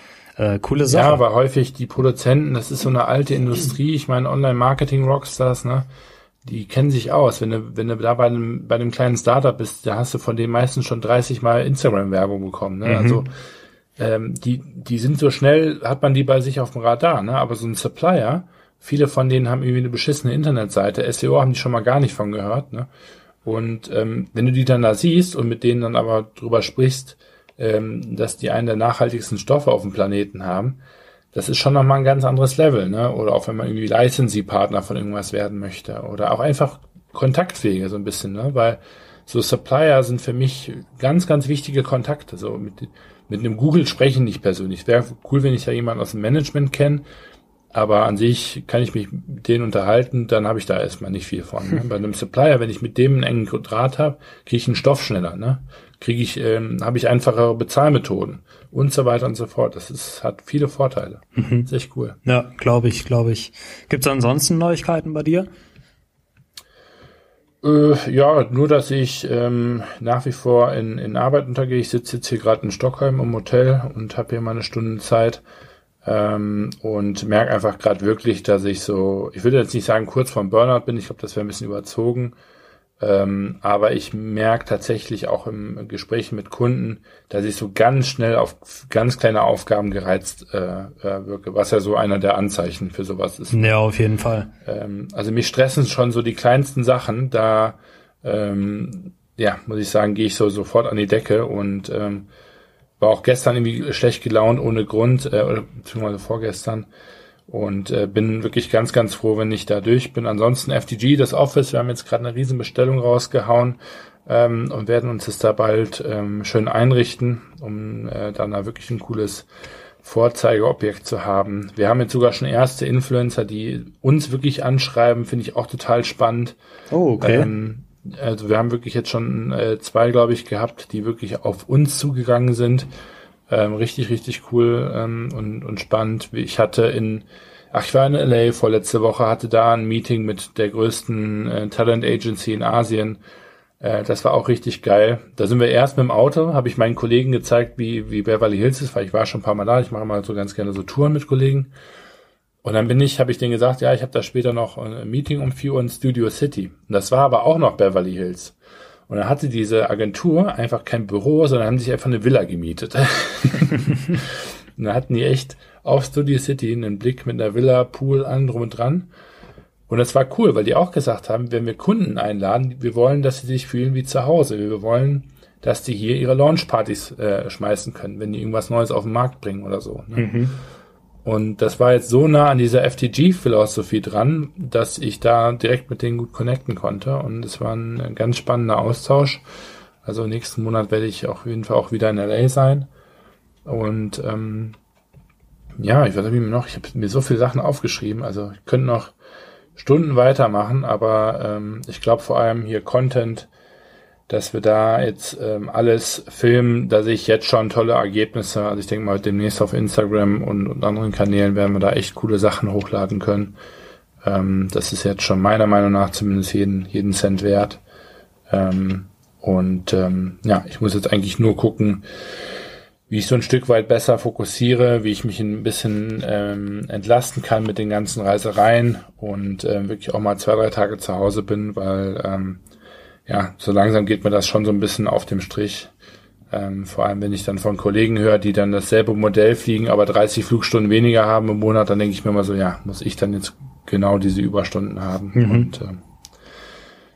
äh, coole Sache. Ja, aber häufig die Produzenten, das ist so eine alte Industrie. Ich meine, Online-Marketing-Rockstars, ne? Die kennen sich aus. Wenn du, wenn du da bei einem, bei einem kleinen Startup bist, da hast du von den meisten schon 30 Mal Instagram-Werbung bekommen. Ne? Mhm. Also ähm, die, die sind so schnell, hat man die bei sich auf dem Radar, ne? Aber so ein Supplier, viele von denen haben irgendwie eine beschissene Internetseite. SEO haben die schon mal gar nicht von gehört, ne? Und ähm, wenn du die dann da siehst und mit denen dann aber drüber sprichst, ähm, dass die einen der nachhaltigsten Stoffe auf dem Planeten haben, das ist schon nochmal ein ganz anderes Level, ne? Oder auch wenn man irgendwie Licensee-Partner von irgendwas werden möchte. Oder auch einfach Kontaktwege so ein bisschen, ne? Weil so Supplier sind für mich ganz, ganz wichtige Kontakte. So mit, mit einem Google sprechen nicht persönlich. Wäre cool, wenn ich ja jemanden aus dem Management kenne, aber an sich kann ich mich mit denen unterhalten, dann habe ich da erstmal nicht viel von. Ne? *laughs* Bei einem Supplier, wenn ich mit dem einen engen Draht habe, kriege ich einen Stoff schneller. Ne? kriege ich, ähm, habe ich einfachere Bezahlmethoden und so weiter und so fort. Das ist, hat viele Vorteile. Mhm. ist echt cool. Ja, glaube ich, glaube ich. Gibt es ansonsten Neuigkeiten bei dir? Äh, ja, nur dass ich ähm, nach wie vor in, in Arbeit untergehe. Ich sitze jetzt hier gerade in Stockholm im Hotel und habe hier mal eine Stunde Zeit ähm, und merke einfach gerade wirklich, dass ich so, ich würde jetzt nicht sagen kurz vorm Burnout bin, ich glaube, das wäre ein bisschen überzogen, ähm, aber ich merke tatsächlich auch im Gespräch mit Kunden, dass ich so ganz schnell auf ganz kleine Aufgaben gereizt äh, äh, wirke, was ja so einer der Anzeichen für sowas ist. Ja, auf jeden Fall. Ähm, also mich stressen schon so die kleinsten Sachen, da ähm, ja, muss ich sagen, gehe ich so sofort an die Decke und ähm, war auch gestern irgendwie schlecht gelaunt ohne Grund, äh, oder beziehungsweise vorgestern und äh, bin wirklich ganz, ganz froh, wenn ich da durch bin. Ansonsten FTG, das Office, wir haben jetzt gerade eine riesen Bestellung rausgehauen ähm, und werden uns das da bald ähm, schön einrichten, um äh, dann da wirklich ein cooles Vorzeigeobjekt zu haben. Wir haben jetzt sogar schon erste Influencer, die uns wirklich anschreiben, finde ich auch total spannend. Oh, okay. Ähm, also wir haben wirklich jetzt schon äh, zwei, glaube ich, gehabt, die wirklich auf uns zugegangen sind ähm, richtig, richtig cool ähm, und, und spannend. Ich hatte in, ach, ich war in LA vorletzte Woche, hatte da ein Meeting mit der größten äh, Talent Agency in Asien. Äh, das war auch richtig geil. Da sind wir erst mit dem Auto, habe ich meinen Kollegen gezeigt, wie, wie Beverly Hills ist, weil ich war schon ein paar Mal da. Ich mache mal so ganz gerne so Touren mit Kollegen. Und dann bin ich, habe ich denen gesagt, ja, ich habe da später noch ein Meeting um 4 Uhr in Studio City. Und das war aber auch noch Beverly Hills. Und dann hatte diese Agentur einfach kein Büro, sondern haben sich einfach eine Villa gemietet. *laughs* und dann hatten die echt auf Studio City einen Blick mit einer Villa, Pool, an, drum und dran. Und das war cool, weil die auch gesagt haben, wenn wir Kunden einladen, wir wollen, dass sie sich fühlen wie zu Hause. Wir wollen, dass die hier ihre Launchpartys äh, schmeißen können, wenn die irgendwas Neues auf den Markt bringen oder so. Ne? Mhm. Und das war jetzt so nah an dieser FTG-Philosophie dran, dass ich da direkt mit denen gut connecten konnte. Und es war ein ganz spannender Austausch. Also nächsten Monat werde ich auf jeden Fall auch wieder in LA sein. Und ähm, ja, ich weiß nicht noch, ich habe mir so viele Sachen aufgeschrieben. Also ich könnte noch Stunden weitermachen, aber ähm, ich glaube vor allem hier Content dass wir da jetzt ähm, alles filmen. Da sehe ich jetzt schon tolle Ergebnisse. Also ich denke mal, demnächst auf Instagram und, und anderen Kanälen werden wir da echt coole Sachen hochladen können. Ähm, das ist jetzt schon meiner Meinung nach zumindest jeden, jeden Cent wert. Ähm, und ähm, ja, ich muss jetzt eigentlich nur gucken, wie ich so ein Stück weit besser fokussiere, wie ich mich ein bisschen ähm, entlasten kann mit den ganzen Reisereien und ähm, wirklich auch mal zwei, drei Tage zu Hause bin, weil ähm, ja, so langsam geht mir das schon so ein bisschen auf dem Strich. Ähm, vor allem, wenn ich dann von Kollegen höre, die dann dasselbe Modell fliegen, aber 30 Flugstunden weniger haben im Monat, dann denke ich mir mal so, ja, muss ich dann jetzt genau diese Überstunden haben? Mhm. Und äh,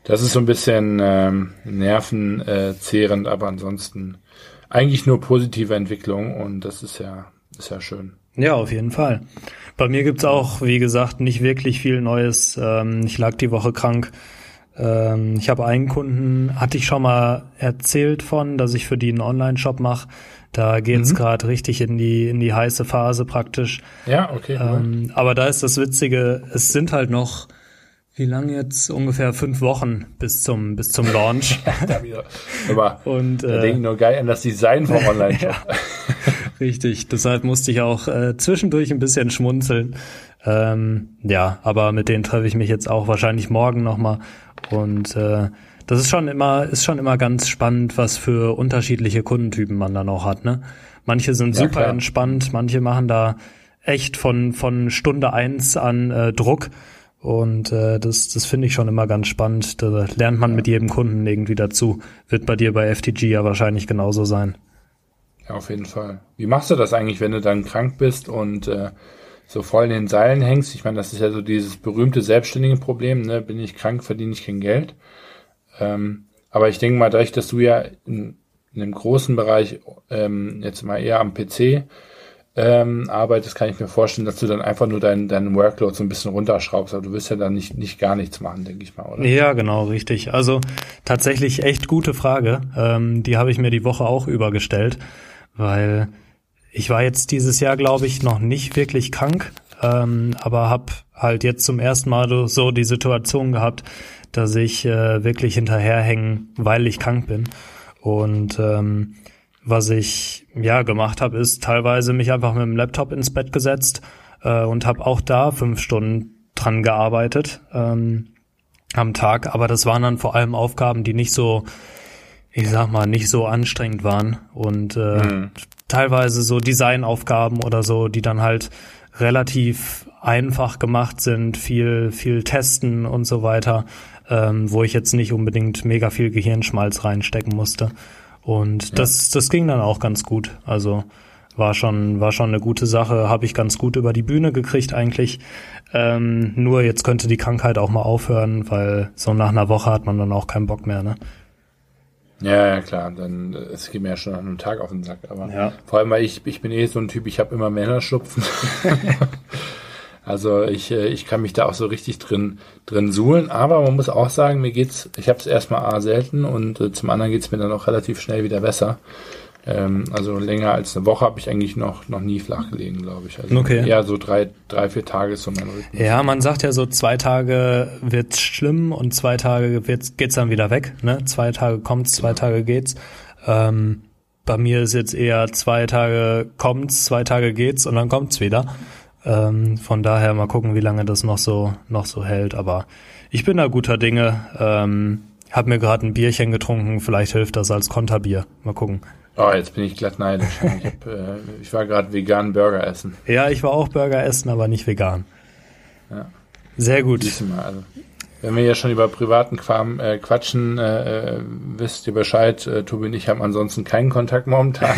das ist so ein bisschen ähm, nervenzehrend, aber ansonsten eigentlich nur positive Entwicklung und das ist ja, ist ja schön. Ja, auf jeden Fall. Bei mir gibt's auch, wie gesagt, nicht wirklich viel Neues. Ähm, ich lag die Woche krank. Ähm, ich habe einen Kunden, hatte ich schon mal erzählt von, dass ich für die einen Online-Shop mache. Da geht's mhm. gerade richtig in die in die heiße Phase praktisch. Ja, okay. Ähm, aber da ist das Witzige, es sind halt noch wie lange jetzt? Ungefähr fünf Wochen bis zum bis zum Launch. *laughs* da wieder. Aber *laughs* und äh, denke nur geil an das Design vom *laughs* Online-Shop. ja, richtig. Deshalb musste ich auch äh, zwischendurch ein bisschen schmunzeln. Ähm, ja, aber mit denen treffe ich mich jetzt auch wahrscheinlich morgen nochmal und äh, das ist schon immer, ist schon immer ganz spannend, was für unterschiedliche Kundentypen man dann auch hat. Ne? Manche sind ja, super klar. entspannt, manche machen da echt von, von Stunde eins an äh, Druck. Und äh, das, das finde ich schon immer ganz spannend. Da lernt man ja. mit jedem Kunden irgendwie dazu. Wird bei dir bei FTG ja wahrscheinlich genauso sein. Ja, auf jeden Fall. Wie machst du das eigentlich, wenn du dann krank bist und äh, so voll in den Seilen hängst. Ich meine, das ist ja so dieses berühmte selbstständige Problem, ne? Bin ich krank, verdiene ich kein Geld. Ähm, aber ich denke mal, dadurch, dass du ja in, in einem großen Bereich ähm, jetzt mal eher am PC ähm, arbeitest, kann ich mir vorstellen, dass du dann einfach nur deinen deinen Workload so ein bisschen runterschraubst. Aber du wirst ja dann nicht, nicht gar nichts machen, denke ich mal, oder? Ja, genau, richtig. Also tatsächlich echt gute Frage. Ähm, die habe ich mir die Woche auch übergestellt, weil ich war jetzt dieses Jahr, glaube ich, noch nicht wirklich krank, ähm, aber habe halt jetzt zum ersten Mal so die Situation gehabt, dass ich äh, wirklich hinterherhängen, weil ich krank bin. Und ähm, was ich ja gemacht habe, ist teilweise mich einfach mit dem Laptop ins Bett gesetzt äh, und habe auch da fünf Stunden dran gearbeitet. Ähm, am Tag, aber das waren dann vor allem Aufgaben, die nicht so, ich sag mal, nicht so anstrengend waren und äh, mhm. Teilweise so Designaufgaben oder so, die dann halt relativ einfach gemacht sind, viel, viel testen und so weiter, ähm, wo ich jetzt nicht unbedingt mega viel Gehirnschmalz reinstecken musste. Und ja. das, das ging dann auch ganz gut. Also war schon, war schon eine gute Sache, habe ich ganz gut über die Bühne gekriegt eigentlich. Ähm, nur jetzt könnte die Krankheit auch mal aufhören, weil so nach einer Woche hat man dann auch keinen Bock mehr, ne? Ja, ja, klar, dann es geht mir ja schon nach einem Tag auf den Sack, aber ja. vor allem weil ich ich bin eh so ein Typ, ich habe immer Männerschnupfen. *laughs* also ich äh, ich kann mich da auch so richtig drin drin suhlen, aber man muss auch sagen, mir geht's, ich habe es erstmal A selten und äh, zum anderen geht's mir dann auch relativ schnell wieder besser. Ähm, also länger als eine Woche habe ich eigentlich noch, noch nie flach gelegen, glaube ich. Also okay. eher so drei, drei, vier Tage ist so mein Rhythmus. Ja, man sagt ja so, zwei Tage wird's schlimm und zwei Tage wird's, geht's dann wieder weg. Ne? Zwei Tage kommt's, zwei ja. Tage geht's. Ähm, bei mir ist jetzt eher zwei Tage kommt's, zwei Tage geht's und dann kommt's wieder. Ähm, von daher mal gucken, wie lange das noch so, noch so hält. Aber ich bin da guter Dinge. Ähm, hab mir gerade ein Bierchen getrunken, vielleicht hilft das als Konterbier. Mal gucken. Oh, jetzt bin ich glatt neidisch. Ich, hab, äh, ich war gerade vegan Burger essen. Ja, ich war auch Burger essen, aber nicht vegan. Ja. Sehr gut. Mal, also, wenn wir ja schon über privaten Quam, äh, quatschen, äh, äh, wisst ihr Bescheid. Äh, Tobi und ich haben ansonsten keinen Kontakt momentan.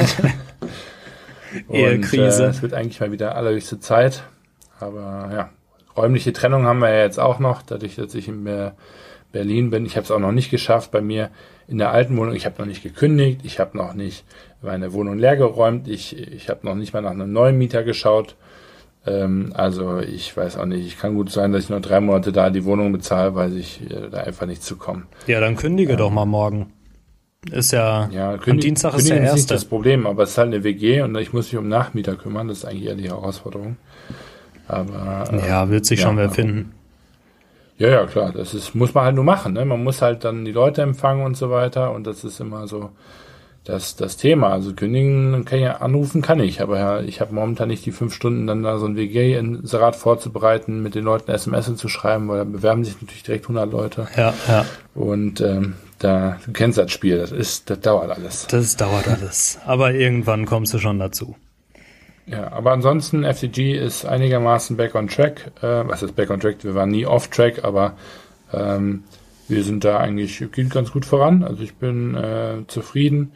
*laughs* Ehekrise. Äh, es wird eigentlich mal wieder allerhöchste Zeit. Aber ja, räumliche Trennung haben wir ja jetzt auch noch, dadurch, dass ich in Berlin bin. Ich habe es auch noch nicht geschafft, bei mir in der alten Wohnung, ich habe noch nicht gekündigt, ich habe noch nicht meine Wohnung leergeräumt, ich, ich habe noch nicht mal nach einem neuen Mieter geschaut. Ähm, also ich weiß auch nicht, ich kann gut sein, dass ich noch drei Monate da die Wohnung bezahle, weil ich äh, da einfach nicht zukomme. Ja, dann kündige ähm, doch mal morgen. Ist ja, ja am Dienstag ist der erste. ist nicht das Problem, aber es ist halt eine WG und ich muss mich um Nachmieter kümmern, das ist eigentlich eher die Herausforderung. Aber äh, ja, wird sich ja, schon wer finden. Ja, ja, klar. Das ist, muss man halt nur machen. Ne? Man muss halt dann die Leute empfangen und so weiter. Und das ist immer so das, das Thema. Also kündigen kann ich anrufen, kann ich. Aber ja, ich habe momentan nicht die fünf Stunden, dann da so ein WG-Inserat vorzubereiten, mit den Leuten SMS zu schreiben, weil da bewerben sich natürlich direkt 100 Leute. Ja, ja. Und ähm, da, du kennst das Spiel. Das ist, das dauert alles. Das dauert alles. Aber irgendwann kommst du schon dazu. Ja, aber ansonsten FCG ist einigermaßen back on track. Äh, was ist back on track? Wir waren nie off track, aber ähm, wir sind da eigentlich geht ganz gut voran. Also ich bin äh, zufrieden.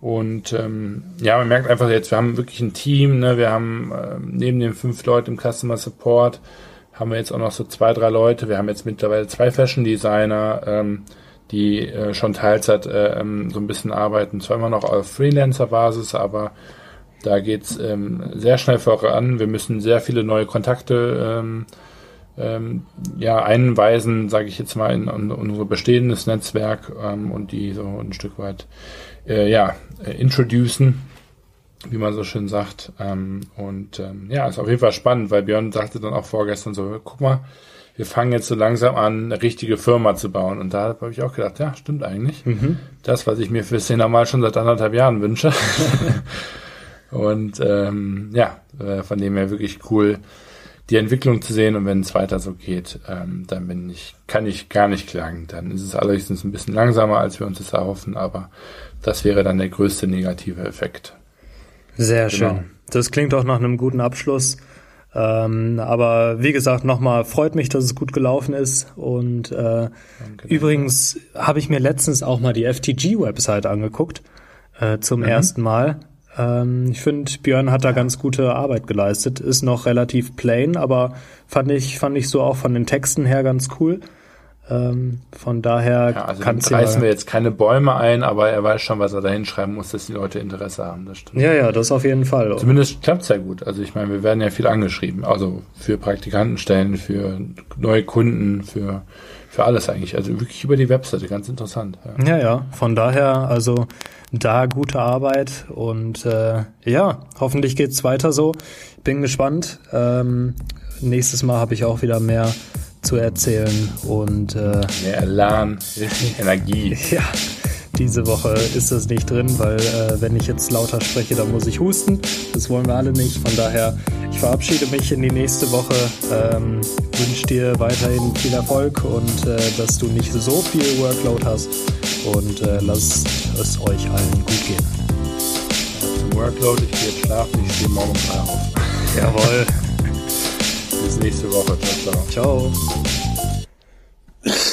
Und ähm, ja, man merkt einfach jetzt, wir haben wirklich ein Team. Ne? Wir haben äh, neben den fünf Leuten im Customer Support haben wir jetzt auch noch so zwei, drei Leute. Wir haben jetzt mittlerweile zwei Fashion Designer, ähm, die äh, schon Teilzeit äh, ähm, so ein bisschen arbeiten. Zwar immer noch auf Freelancer-Basis, aber da geht's ähm, sehr schnell voran. Wir müssen sehr viele neue Kontakte ähm, ähm, ja, einweisen, sage ich jetzt mal, in, in unser bestehendes Netzwerk ähm, und die so ein Stück weit äh, ja, äh, introducen, wie man so schön sagt. Ähm, und ähm, ja, ist auf jeden Fall spannend, weil Björn sagte dann auch vorgestern so, guck mal, wir fangen jetzt so langsam an, eine richtige Firma zu bauen. Und da habe ich auch gedacht, ja, stimmt eigentlich. Mhm. Das, was ich mir für Szene mal schon seit anderthalb Jahren wünsche. *laughs* Und ähm, ja, äh, von dem her wirklich cool, die Entwicklung zu sehen. Und wenn es weiter so geht, ähm, dann bin ich, kann ich gar nicht klagen. Dann ist es allerdings ein bisschen langsamer, als wir uns das erhoffen, aber das wäre dann der größte negative Effekt. Sehr genau. schön. Das klingt auch nach einem guten Abschluss. Ähm, aber wie gesagt, nochmal freut mich, dass es gut gelaufen ist. Und äh, danke, übrigens habe ich mir letztens auch mal die FTG-Website angeguckt äh, zum mhm. ersten Mal. Ähm, ich finde, Björn hat da ganz gute Arbeit geleistet. Ist noch relativ plain, aber fand ich, fand ich so auch von den Texten her ganz cool. Ähm, von daher ja, also reißen wir jetzt keine Bäume ein, aber er weiß schon, was er da hinschreiben muss, dass die Leute Interesse haben. Das stimmt. Ja, ja, das auf jeden Fall. Zumindest klappt's ja gut. Also ich meine, wir werden ja viel angeschrieben. Also für Praktikantenstellen, für neue Kunden, für für alles eigentlich. Also wirklich über die Webseite, ganz interessant. Ja, ja, ja. von daher, also da gute Arbeit und äh, ja, hoffentlich geht's weiter so. Bin gespannt. Ähm, nächstes Mal habe ich auch wieder mehr zu erzählen und äh, mehr Elan, Energie. *laughs* Ja, diese Woche ist das nicht drin, weil äh, wenn ich jetzt lauter spreche, dann muss ich husten. Das wollen wir alle nicht. Von daher, ich verabschiede mich in die nächste Woche. Ähm, wünsche dir weiterhin viel Erfolg und äh, dass du nicht so viel Workload hast und äh, lasst es euch allen gut gehen. Workload, ich gehe jetzt schlafen, ich stehe morgen frei auf. Jawohl bis nächste Woche. Ciao. ciao. ciao.